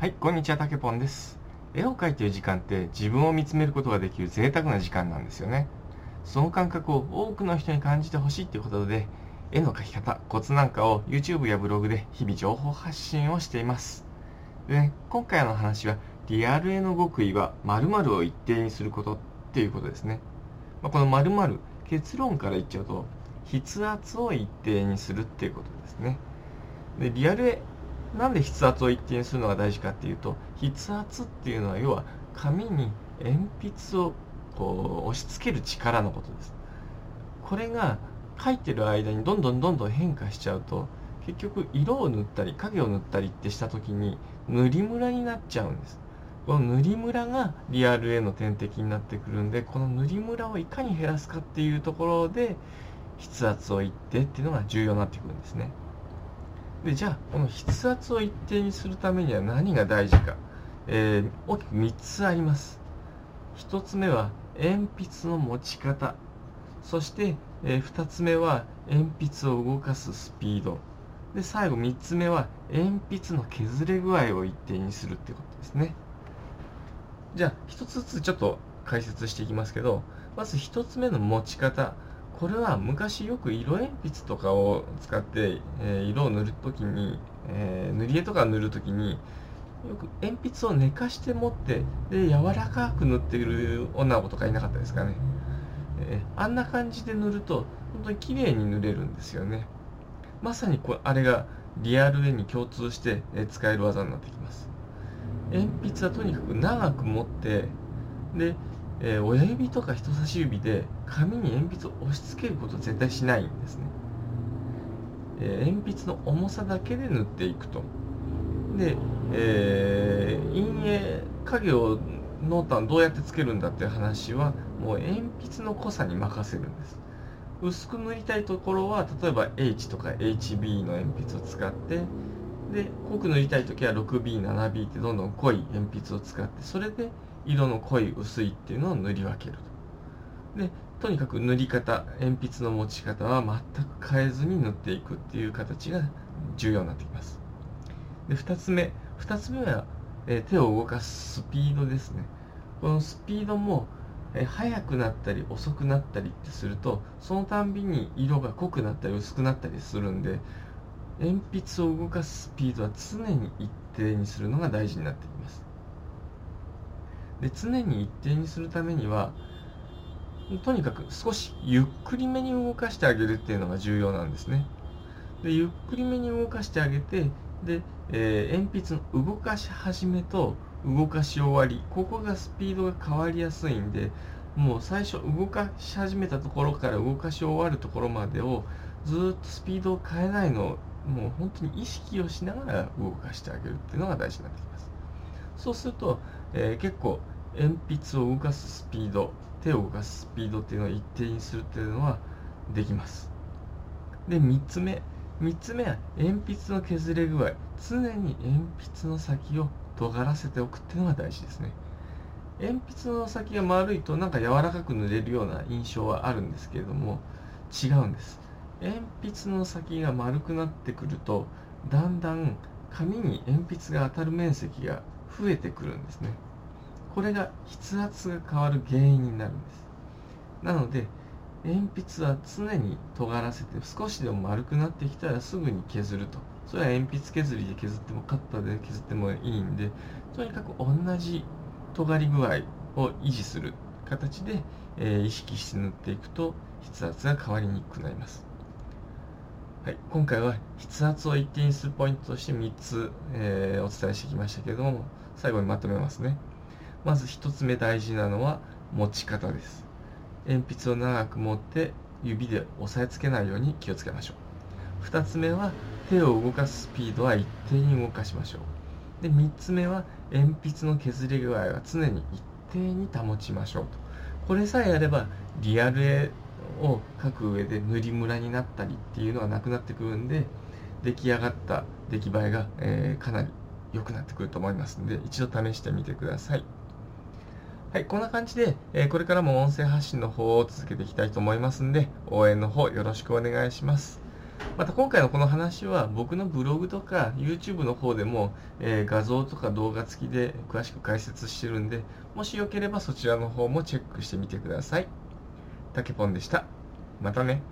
はい、こんにちは、たけぽんです。絵を描いている時間って自分を見つめることができる贅沢な時間なんですよね。その感覚を多くの人に感じてほしいということで、絵の描き方、コツなんかを YouTube やブログで日々情報発信をしています。で、今回の話は、リアル絵の極意は〇〇を一定にすることっていうことですね。まあ、この〇〇、結論から言っちゃうと、筆圧を一定にするっていうことですね。で、リアル絵、なんで筆圧を一定にするのが大事かっていうと筆圧っていうのは要は紙に鉛筆をこう押し付ける力のことです。これが書いてる間にどんどんどんどん変化しちゃうと結局色を塗ったり影を塗ったりってした時に塗りムラになっちゃうんです。この塗りムラがリアルへの天敵になってくるんでこの塗りムラをいかに減らすかっていうところで筆圧を一定っていうのが重要になってくるんですね。でじゃあこの筆圧を一定にするためには何が大事か、えー、大きく3つあります。1つ目は鉛筆の持ち方。そして、えー、2つ目は鉛筆を動かすスピード。で最後3つ目は鉛筆の削れ具合を一定にするってことですね。じゃあ1つずつちょっと解説していきますけどまず1つ目の持ち方。これは昔よく色鉛筆とかを使って、えー、色を塗るときに、えー、塗り絵とか塗るときによく鉛筆を寝かして持ってで柔らかく塗っている女の子とかいなかったですかね、えー、あんな感じで塗ると本当に綺麗に塗れるんですよね。まさにこあれがリアル絵に共通して、え使える技になってきます。鉛筆はとにかく長く持ってでえー、親指とか人差し指で紙に鉛筆を押し付けることは絶対しないんですね、えー、鉛筆の重さだけで塗っていくと。で、えー、陰影影を濃淡どうやってつけるんだっていう話はもう鉛筆の濃さに任せるんです。薄く塗りたいところは例えば H とか HB の鉛筆を使ってで濃く塗りたい時は 6B、7B ってどんどん濃い鉛筆を使ってそれで色の濃い薄いっていうのを塗り分けると。でとにかく塗り方鉛筆の持ち方は全く変えずに塗っていくっていう形が重要になってきます。で2つ目2つ目は、え、手を動かすスピードですね。このスピードも、え、速くなったり遅くなったりってするとそのたんびに色が濃くなったり薄くなったりするんで鉛筆を動かすスピードは常に一定にするのが大事になってきます。で常に一定にするためにはとにかく少しゆっくりめに動かしてあげるっていうのが重要なんですね。でゆっくりめに動かしてあげてで、えー、鉛筆の動かし始めと動かし終わりここがスピードが変わりやすいんでもう最初動かし始めたところから動かし終わるところまでをずっとスピードを変えないのをもう本当に意識をしながら動かしてあげるっていうのが大事になってきます。そうすると、えー、結構鉛筆を動かすスピード手を動かすスピードっていうのを一定にするっていうのはできます。で3つ目3つ目は鉛筆の削れ具合。常に鉛筆の先を尖らせておくっていうのが大事ですね。鉛筆の先が丸いとなんか柔らかく塗れるような印象はあるんですけれども違うんです鉛筆の先が丸くなってくるとだんだん紙に鉛筆が当たる面積が増えてくるんですね。これが筆圧が変わる原因になるんです。なので鉛筆は常に尖らせて少しでも丸くなってきたらすぐに削ると。それは鉛筆削りで削ってもカッターで削ってもいいんでとにかく同じ尖り具合を維持する形で、えー、意識して塗っていくと筆圧が変わりにくくなります。はい、今回は筆圧を一定にするポイントとして3つ、えー、お伝えしてきましたけども最後にまとめますね。まず1つ目大事なのは持ち方です。鉛筆を長く持って指で押さえつけないように気をつけましょう。2つ目は手を動かすスピードは一定に動かしましょう。で3つ目は鉛筆の削れ具合は常に一定に保ちましょうと。これさえあればリアル絵を書く上で塗りムラになったりっていうのはなくなってくるんで出来上がった出来栄えが、えー、かなり良くなってくると思いますので一度試してみてください。はい、こんな感じで、えー、これからも音声発信の方を続けていきたいと思いますんで、応援の方よろしくお願いします。また今回のこの話は僕のブログとか YouTube の方でも、えー、画像とか動画付きで詳しく解説してるんで、もしよければそちらの方もチェックしてみてください。たケポンでした。またね。